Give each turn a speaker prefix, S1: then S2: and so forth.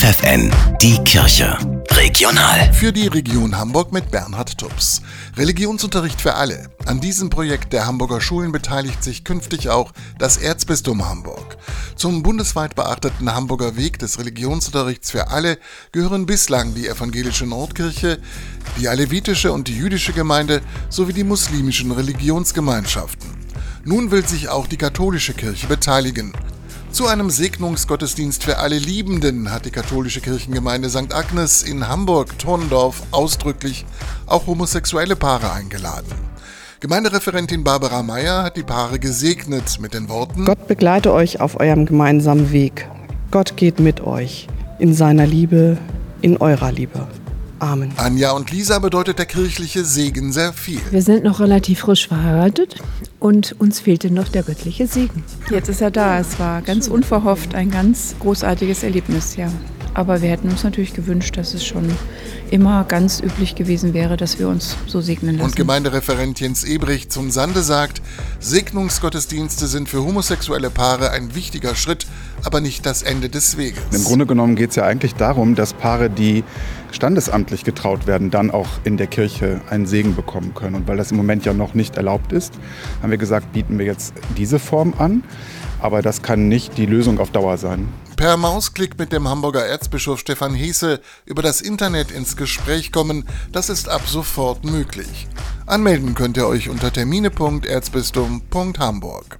S1: FFN, die Kirche. Regional.
S2: Für die Region Hamburg mit Bernhard Tubbs. Religionsunterricht für alle. An diesem Projekt der Hamburger Schulen beteiligt sich künftig auch das Erzbistum Hamburg. Zum bundesweit beachteten Hamburger Weg des Religionsunterrichts für alle gehören bislang die evangelische Nordkirche, die alevitische und die jüdische Gemeinde sowie die muslimischen Religionsgemeinschaften. Nun will sich auch die katholische Kirche beteiligen. Zu einem Segnungsgottesdienst für alle Liebenden hat die katholische Kirchengemeinde St. Agnes in Hamburg-Torndorf ausdrücklich auch homosexuelle Paare eingeladen. Gemeindereferentin Barbara Meyer hat die Paare gesegnet mit den Worten
S3: Gott begleite euch auf eurem gemeinsamen Weg. Gott geht mit euch in seiner Liebe, in eurer Liebe. Amen.
S2: Anja und Lisa bedeutet der kirchliche Segen sehr viel.
S4: Wir sind noch relativ frisch verheiratet und uns fehlte noch der göttliche Segen.
S5: Jetzt ist er da. Es war ganz unverhofft ein ganz großartiges Erlebnis, ja. Aber wir hätten uns natürlich gewünscht, dass es schon immer ganz üblich gewesen wäre, dass wir uns so segnen lassen.
S2: Und Gemeindereferent Jens Ebrich zum Sande sagt, Segnungsgottesdienste sind für homosexuelle Paare ein wichtiger Schritt, aber nicht das Ende des Weges.
S6: Im Grunde genommen geht es ja eigentlich darum, dass Paare, die standesamtlich getraut werden, dann auch in der Kirche einen Segen bekommen können. Und weil das im Moment ja noch nicht erlaubt ist, haben wir gesagt, bieten wir jetzt diese Form an. Aber das kann nicht die Lösung auf Dauer sein.
S2: Per Mausklick mit dem Hamburger Erzbischof Stefan Hese über das Internet ins Gespräch kommen, das ist ab sofort möglich. Anmelden könnt ihr euch unter termine.erzbistum.hamburg.